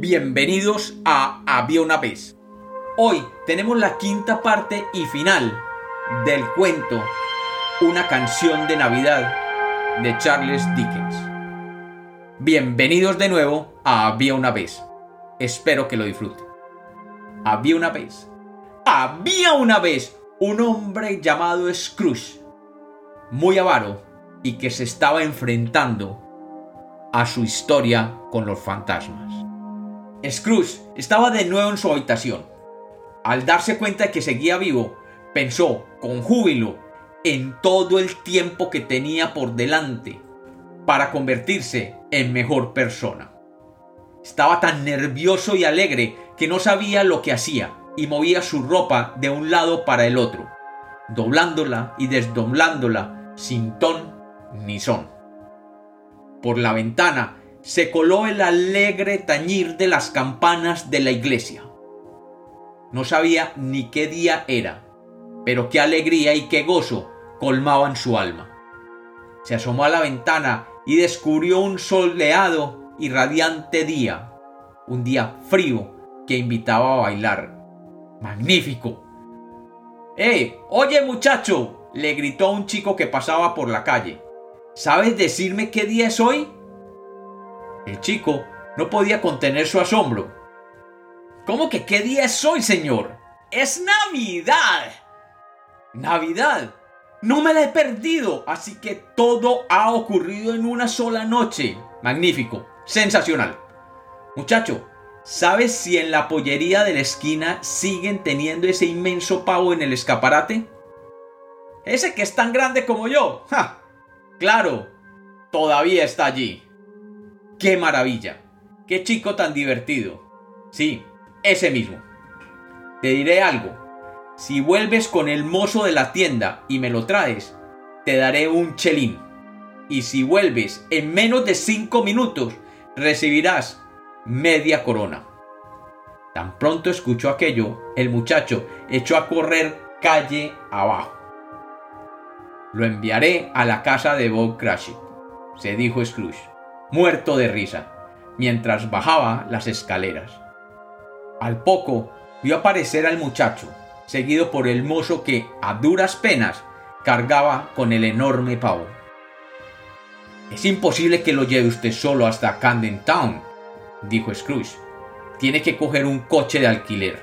Bienvenidos a Había una vez. Hoy tenemos la quinta parte y final del cuento Una canción de Navidad de Charles Dickens. Bienvenidos de nuevo a Había una vez. Espero que lo disfruten. Había una vez. Había una vez un hombre llamado Scrooge, muy avaro y que se estaba enfrentando a su historia con los fantasmas. Scrooge estaba de nuevo en su habitación. Al darse cuenta de que seguía vivo, pensó con júbilo en todo el tiempo que tenía por delante para convertirse en mejor persona. Estaba tan nervioso y alegre que no sabía lo que hacía y movía su ropa de un lado para el otro, doblándola y desdoblándola sin ton ni son. Por la ventana se coló el alegre tañir de las campanas de la iglesia. No sabía ni qué día era, pero qué alegría y qué gozo colmaban su alma. Se asomó a la ventana y descubrió un soleado y radiante día, un día frío que invitaba a bailar. ¡Magnífico! ¡Eh! Oye muchacho, le gritó a un chico que pasaba por la calle. ¿Sabes decirme qué día es hoy? El chico no podía contener su asombro. ¿Cómo que qué día es hoy, señor? ¡Es Navidad! ¿Navidad? No me la he perdido, así que todo ha ocurrido en una sola noche. Magnífico, sensacional. Muchacho, ¿sabes si en la pollería de la esquina siguen teniendo ese inmenso pavo en el escaparate? Ese que es tan grande como yo. ¡Ja! Claro, todavía está allí. ¡Qué maravilla! ¡Qué chico tan divertido! Sí, ese mismo. Te diré algo. Si vuelves con el mozo de la tienda y me lo traes, te daré un chelín. Y si vuelves en menos de cinco minutos, recibirás media corona. Tan pronto escuchó aquello, el muchacho echó a correr calle abajo. Lo enviaré a la casa de Bob Cratchit, se dijo Scrooge muerto de risa, mientras bajaba las escaleras. Al poco vio aparecer al muchacho, seguido por el mozo que, a duras penas, cargaba con el enorme pavo. Es imposible que lo lleve usted solo hasta Camden Town, dijo Scrooge. Tiene que coger un coche de alquiler.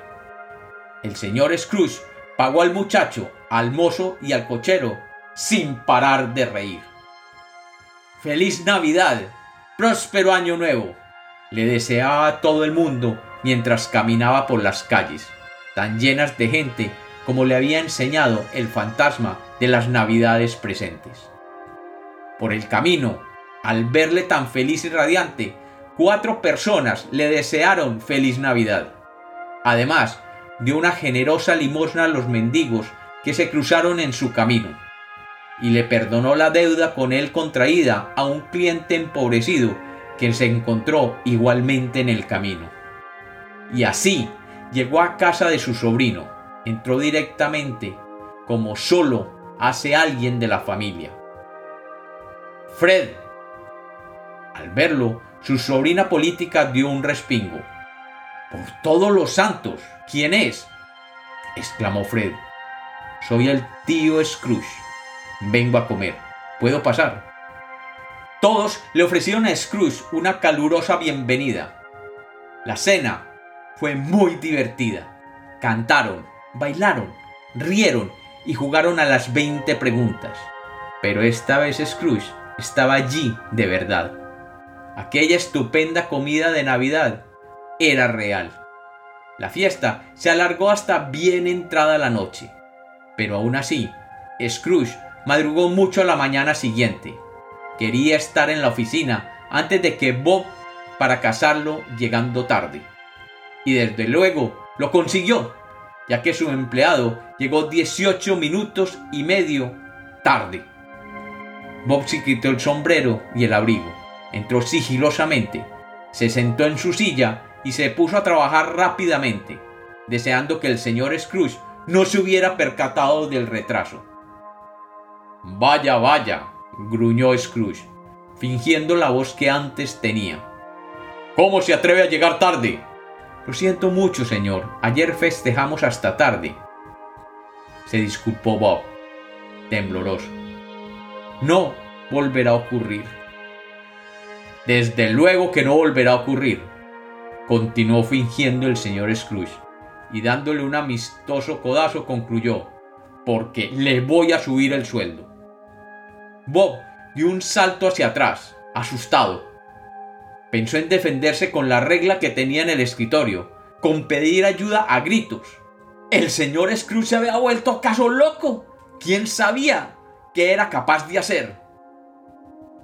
El señor Scrooge pagó al muchacho, al mozo y al cochero sin parar de reír. ¡Feliz Navidad! Próspero año nuevo, le deseaba a todo el mundo mientras caminaba por las calles, tan llenas de gente como le había enseñado el fantasma de las navidades presentes. Por el camino, al verle tan feliz y radiante, cuatro personas le desearon feliz Navidad. Además, dio una generosa limosna a los mendigos que se cruzaron en su camino y le perdonó la deuda con él contraída a un cliente empobrecido que se encontró igualmente en el camino. Y así llegó a casa de su sobrino, entró directamente, como solo hace alguien de la familia. Fred. Al verlo, su sobrina política dio un respingo. Por todos los santos, ¿quién es? exclamó Fred. Soy el tío Scrooge Vengo a comer. ¿Puedo pasar? Todos le ofrecieron a Scrooge una calurosa bienvenida. La cena fue muy divertida. Cantaron, bailaron, rieron y jugaron a las 20 preguntas. Pero esta vez Scrooge estaba allí de verdad. Aquella estupenda comida de Navidad era real. La fiesta se alargó hasta bien entrada la noche. Pero aún así, Scrooge madrugó mucho a la mañana siguiente. Quería estar en la oficina antes de que Bob para casarlo llegando tarde. Y desde luego lo consiguió, ya que su empleado llegó 18 minutos y medio tarde. Bob se quitó el sombrero y el abrigo, entró sigilosamente, se sentó en su silla y se puso a trabajar rápidamente, deseando que el señor Scrooge no se hubiera percatado del retraso. Vaya, vaya, gruñó Scrooge, fingiendo la voz que antes tenía. ¿Cómo se atreve a llegar tarde? Lo siento mucho, señor. Ayer festejamos hasta tarde. Se disculpó Bob, tembloroso. No volverá a ocurrir. Desde luego que no volverá a ocurrir, continuó fingiendo el señor Scrooge, y dándole un amistoso codazo concluyó, porque le voy a subir el sueldo. Bob dio un salto hacia atrás, asustado. Pensó en defenderse con la regla que tenía en el escritorio, con pedir ayuda a gritos. ¿El señor Scrooge se había vuelto acaso loco? ¿Quién sabía qué era capaz de hacer?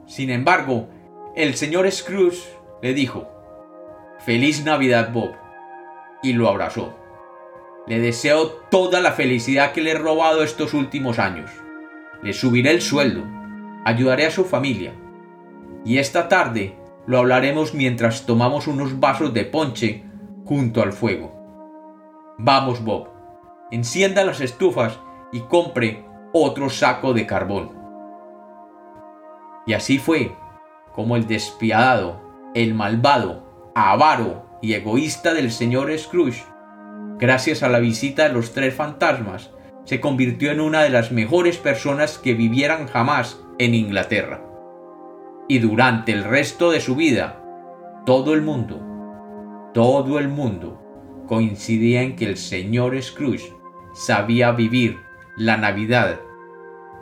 Sin embargo, el señor Scrooge le dijo, Feliz Navidad, Bob, y lo abrazó. Le deseo toda la felicidad que le he robado estos últimos años. Le subiré el sueldo, ayudaré a su familia, y esta tarde lo hablaremos mientras tomamos unos vasos de ponche junto al fuego. Vamos, Bob, encienda las estufas y compre otro saco de carbón. Y así fue como el despiadado, el malvado, avaro y egoísta del señor Scrooge, gracias a la visita de los tres fantasmas, se convirtió en una de las mejores personas que vivieran jamás en Inglaterra. Y durante el resto de su vida, todo el mundo, todo el mundo coincidía en que el señor Scrooge sabía vivir la Navidad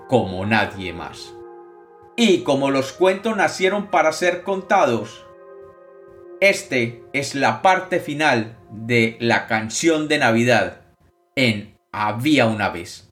como nadie más. Y como los cuentos nacieron para ser contados, este es la parte final de la canción de Navidad en Había una vez.